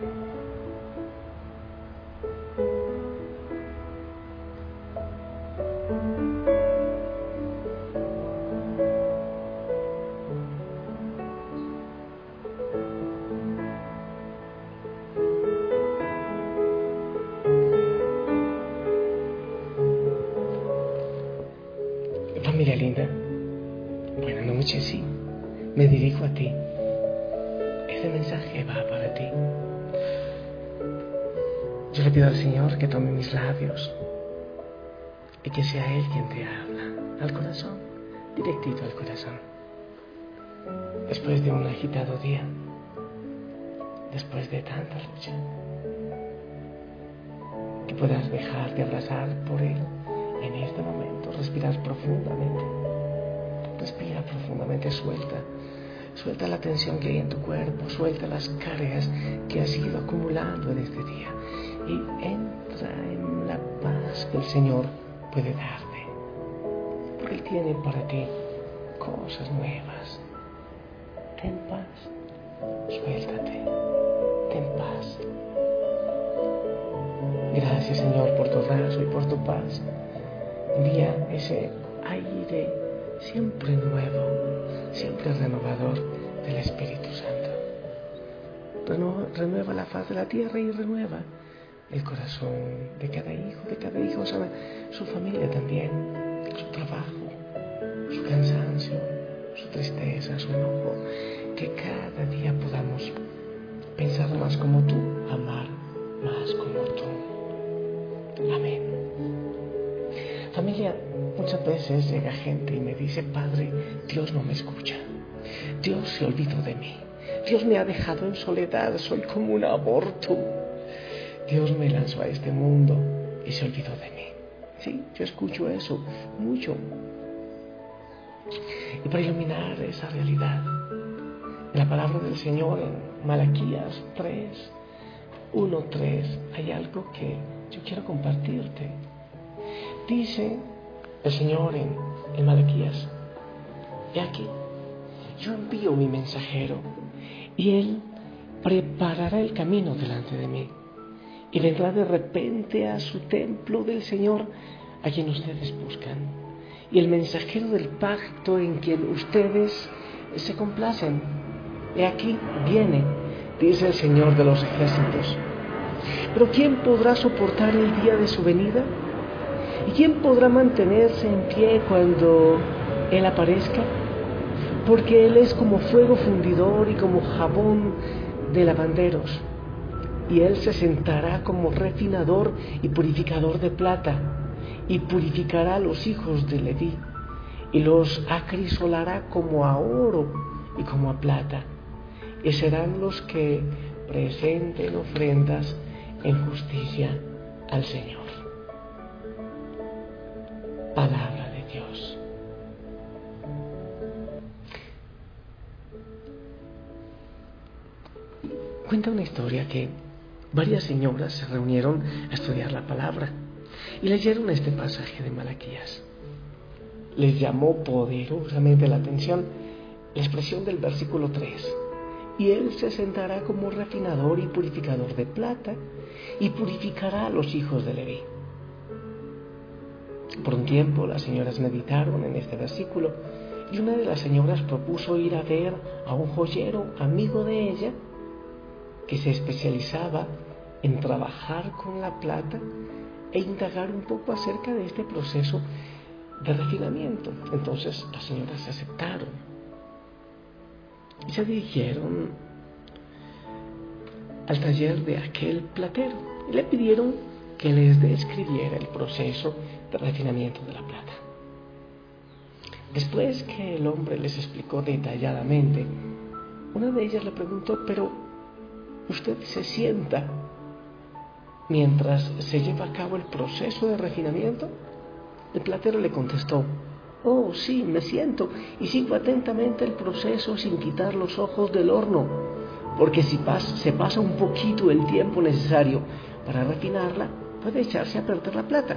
うん。Yo le pido al Señor que tome mis labios y que sea Él quien te habla al corazón, directito al corazón. Después de un agitado día, después de tanta lucha, que puedas dejarte abrazar por Él en este momento, respirar profundamente. Respira profundamente, suelta. Suelta la tensión que hay en tu cuerpo, suelta las cargas que has ido acumulando en este día y entra en la paz que el Señor puede darte. Porque Él tiene para ti cosas nuevas. Ten paz, suéltate, ten paz. Gracias Señor por tu abrazo y por tu paz. Envía ese aire siempre nuevo, siempre renovador del Espíritu Santo. renueva la faz de la tierra y renueva el corazón de cada hijo, de cada hijo, sabe, su familia también, su trabajo, su cansancio, su tristeza, su enojo, que cada día podamos pensar más como tú, amar más como tú. Amén. Familia, muchas veces llega gente y me dice, Padre, Dios no me escucha. Dios se olvidó de mí. Dios me ha dejado en soledad. Soy como un aborto. Dios me lanzó a este mundo y se olvidó de mí. Sí, yo escucho eso mucho. Y para iluminar esa realidad, en la palabra del Señor en Malaquías 3, 1, 3, hay algo que yo quiero compartirte. Dice el Señor en, en Malaquías, he aquí, yo envío mi mensajero y él preparará el camino delante de mí y vendrá de repente a su templo del Señor a quien ustedes buscan y el mensajero del pacto en quien ustedes se complacen. He aquí viene, dice el Señor de los ejércitos. Pero ¿quién podrá soportar el día de su venida? ¿Y quién podrá mantenerse en pie cuando Él aparezca? Porque Él es como fuego fundidor y como jabón de lavanderos. Y Él se sentará como refinador y purificador de plata, y purificará a los hijos de Leví, y los acrisolará como a oro y como a plata, y serán los que presenten ofrendas en justicia al Señor. Palabra de Dios. Cuenta una historia que varias señoras se reunieron a estudiar la palabra y leyeron este pasaje de Malaquías. Les llamó poderosamente la atención la expresión del versículo 3. Y él se sentará como refinador y purificador de plata y purificará a los hijos de Leví. Por un tiempo las señoras meditaron en este versículo y una de las señoras propuso ir a ver a un joyero amigo de ella que se especializaba en trabajar con la plata e indagar un poco acerca de este proceso de refinamiento. Entonces las señoras aceptaron y se dirigieron al taller de aquel platero y le pidieron que les describiera el proceso de refinamiento de la plata. Después que el hombre les explicó detalladamente, una de ellas le preguntó, pero usted se sienta mientras se lleva a cabo el proceso de refinamiento? El platero le contestó, oh sí, me siento y sigo atentamente el proceso sin quitar los ojos del horno, porque si se pasa un poquito el tiempo necesario para refinarla, puede echarse a perder la plata.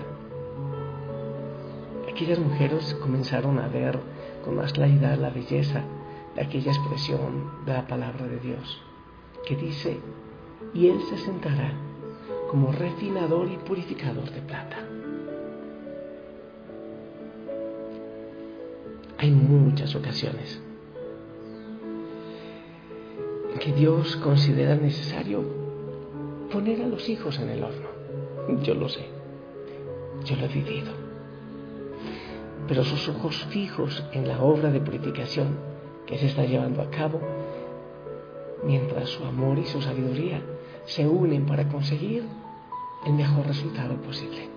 Aquellas mujeres comenzaron a ver con más claridad la belleza de aquella expresión de la palabra de Dios, que dice, y Él se sentará como refinador y purificador de plata. Hay muchas ocasiones en que Dios considera necesario poner a los hijos en el horno. Yo lo sé, yo lo he vivido. Pero sus ojos fijos en la obra de purificación que se está llevando a cabo, mientras su amor y su sabiduría se unen para conseguir el mejor resultado posible.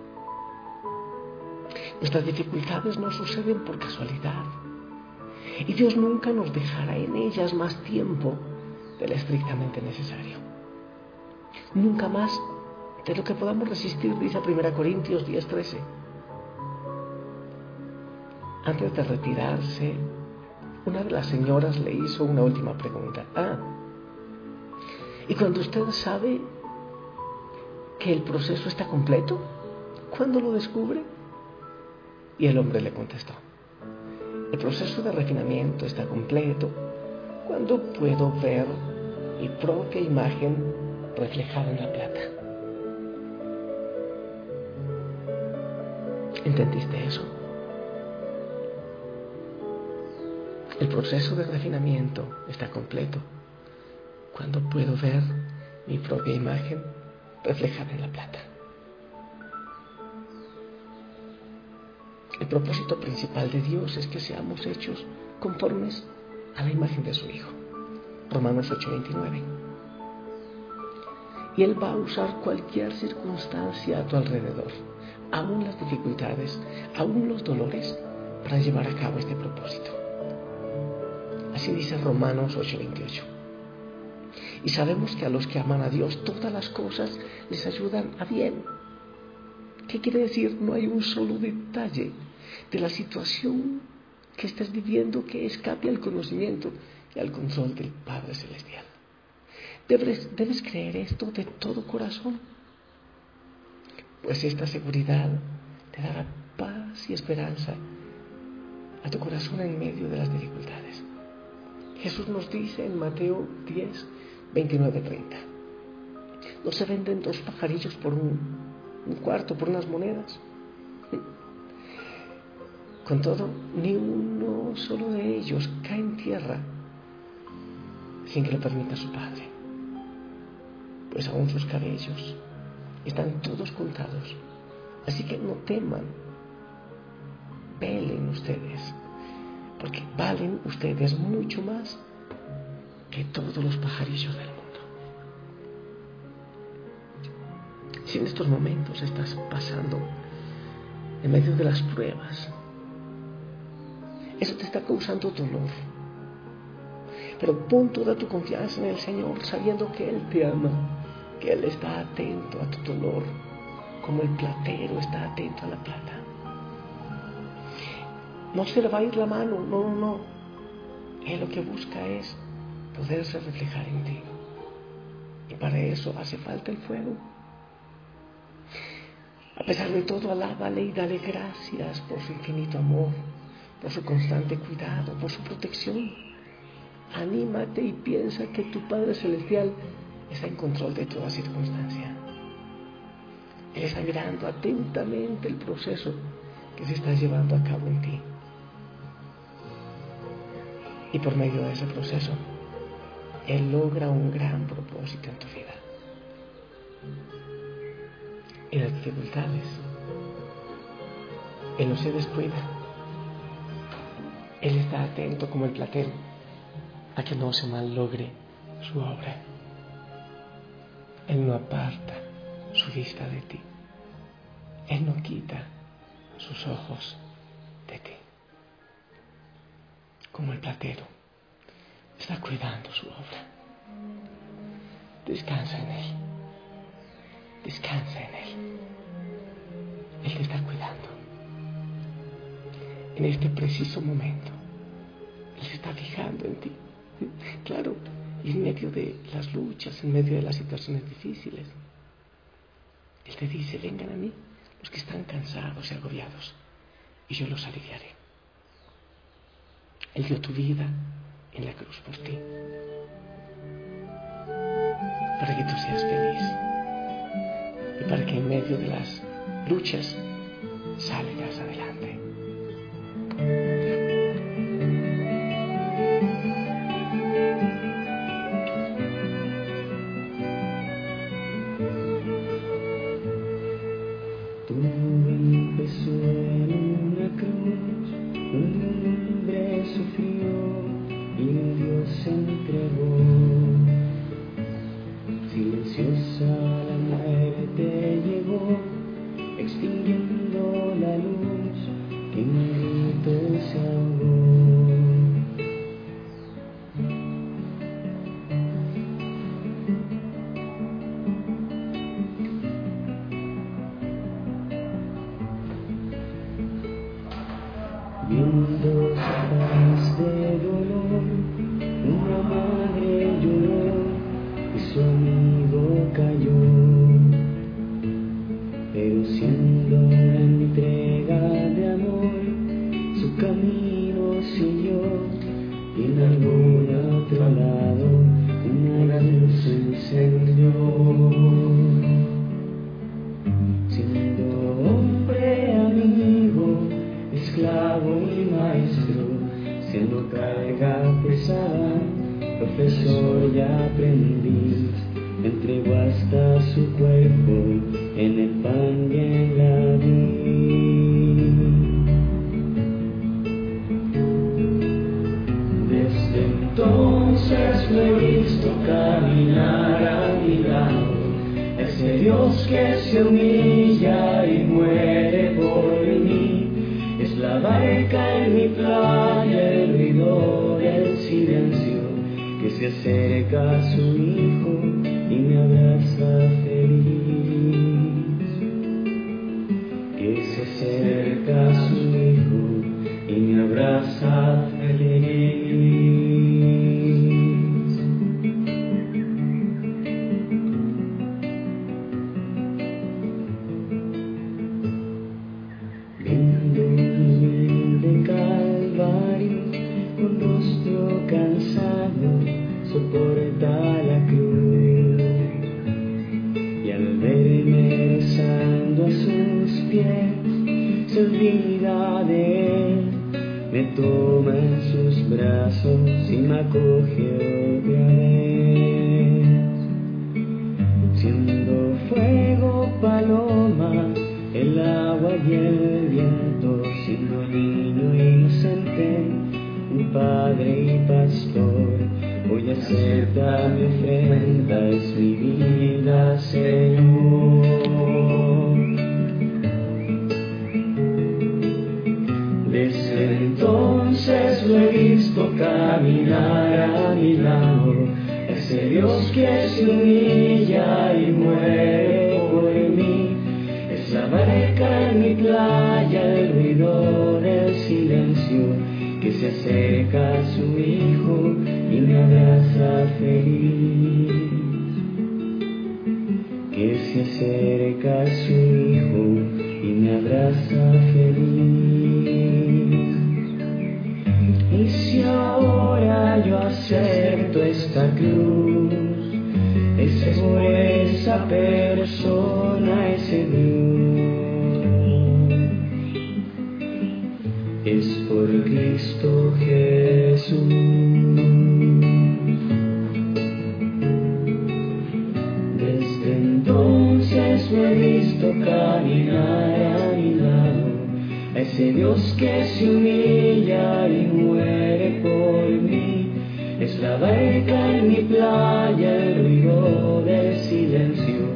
Nuestras dificultades no suceden por casualidad. Y Dios nunca nos dejará en ellas más tiempo del estrictamente necesario. Nunca más de lo que podamos resistir, dice 1 Corintios 10:13. Antes de retirarse, una de las señoras le hizo una última pregunta. Ah, y cuando usted sabe que el proceso está completo, ¿cuándo lo descubre? Y el hombre le contestó, el proceso de refinamiento está completo cuando puedo ver mi propia imagen reflejada en la plata. ¿Entendiste eso? El proceso de refinamiento está completo cuando puedo ver mi propia imagen reflejada en la plata. El propósito principal de Dios es que seamos hechos conformes a la imagen de su Hijo. Romanos 8:29. Y Él va a usar cualquier circunstancia a tu alrededor, aún las dificultades, aún los dolores, para llevar a cabo este propósito. Así dice Romanos 8:28. Y sabemos que a los que aman a Dios todas las cosas les ayudan a bien. ¿Qué quiere decir? No hay un solo detalle de la situación que estés viviendo que escape al conocimiento y al control del Padre Celestial. Debes, debes creer esto de todo corazón, pues esta seguridad te dará paz y esperanza a tu corazón en medio de las dificultades. Jesús nos dice en Mateo 10, 29, 30, no se venden dos pajarillos por un, un cuarto, por unas monedas. Con todo, ni uno solo de ellos cae en tierra sin que lo permita su Padre. Pues aún sus cabellos están todos contados. Así que no teman, pelen ustedes, porque valen ustedes mucho más que todos los pajarillos del mundo. Si en estos momentos estás pasando en medio de las pruebas, eso te está causando dolor. Pero pon toda tu confianza en el Señor, sabiendo que Él te ama, que Él está atento a tu dolor, como el platero está atento a la plata. No se le va a ir la mano, no, no, no. Él lo que busca es poderse reflejar en ti. Y para eso hace falta el fuego. A pesar de todo, alábale y dale gracias por su infinito amor por su constante cuidado, por su protección. Anímate y piensa que tu Padre Celestial está en control de toda circunstancia. Él está mirando atentamente el proceso que se está llevando a cabo en ti. Y por medio de ese proceso, Él logra un gran propósito en tu vida. Y las dificultades, Él no se descuida él está atento como el platero a que no se malogre su obra. Él no aparta su vista de ti. Él no quita sus ojos de ti. Como el platero está cuidando su obra. Descansa en Él. Descansa en Él. Él te está cuidando en este preciso momento. Él se está fijando en ti. Claro, en medio de las luchas, en medio de las situaciones difíciles. Él te dice, vengan a mí los que están cansados y agobiados, y yo los aliviaré. Él dio tu vida en la cruz por ti, para que tú seas feliz y para que en medio de las luchas salgas adelante. Ese Dios que se humilla y muere por mí, es la barca en mi playa, el ruido del silencio que se acerca a su hijo. agua y el viento, siendo niño inocente, mi padre y pastor. Hoy acepta mi ofrenda, es mi vida, Señor. Desde entonces lo he visto caminar a mi lado, ese Dios que se humilla y muere. en mi playa el ruido del silencio que se acerca a su hijo y me abraza feliz. Que se acerca a su hijo y me abraza llegar a mi lado, ese Dios que se humilla y muere por mí. Es la barca en mi playa, el ruido del silencio,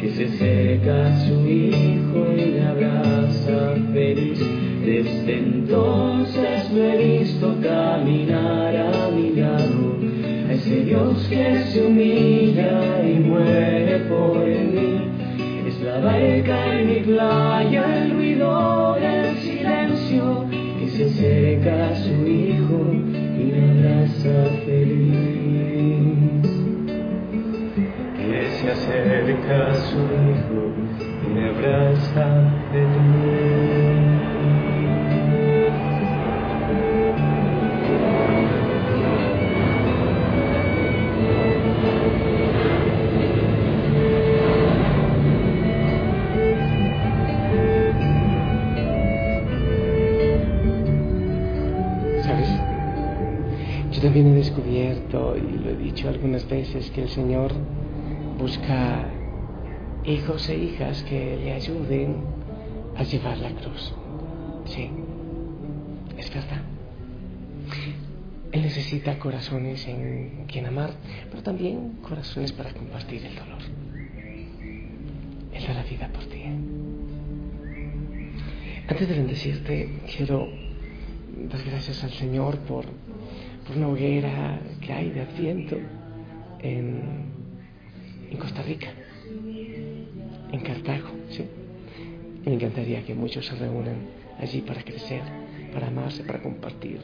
que se acerca a su hijo y le abraza feliz. Desde entonces lo he visto caminar a mi lado, a ese Dios que se humilla La en mi playa, el ruido del silencio, que se acerca a su hijo y me abraza feliz. Que se acerca a su hijo y me abraza feliz. También he descubierto, y lo he dicho algunas veces, que el Señor busca hijos e hijas que le ayuden a llevar la cruz. Sí, es verdad. Él necesita corazones en quien amar, pero también corazones para compartir el dolor. Él da la vida por ti. Antes de bendecirte, quiero dar gracias al Señor por, por una hoguera que hay de Adviento en, en Costa Rica, en Cartago. ¿sí? me encantaría que muchos se reúnan allí para crecer, para amarse, para compartir.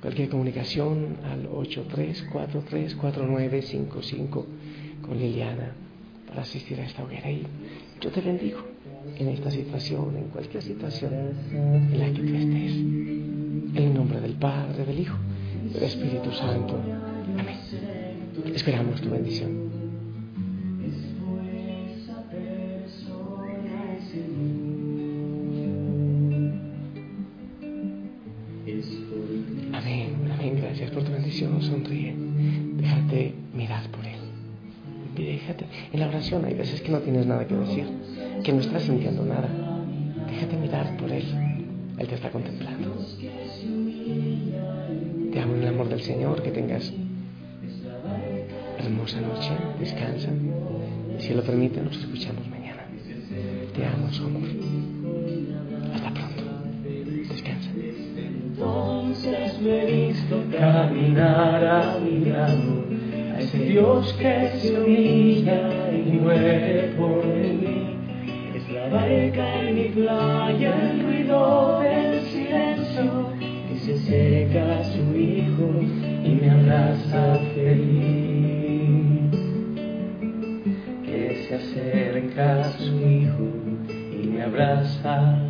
Cualquier comunicación al 83434955 con Liliana para asistir a esta hoguera. Y yo te bendigo en esta situación, en cualquier situación en la que tú estés. En el nombre del Padre, del Hijo, del Espíritu Santo. Amén. Esperamos tu bendición. sonríe. Déjate mirar por Él. Déjate. En la oración hay veces que no tienes nada que decir, que no estás sintiendo nada. Déjate mirar por Él. Él te está contemplando. Te amo en el amor del Señor, que tengas hermosa noche, descansa. Si Él lo permite, nos escuchamos mañana. Te amo, su amor. Hasta pronto. Descansa entonces me he visto caminar a mi lado, a ese Dios que se humilla y muere por mí. Barca en mi playa, el ruido del silencio, que se acerca a su hijo y me abraza feliz. Que se acerca a su hijo y me abraza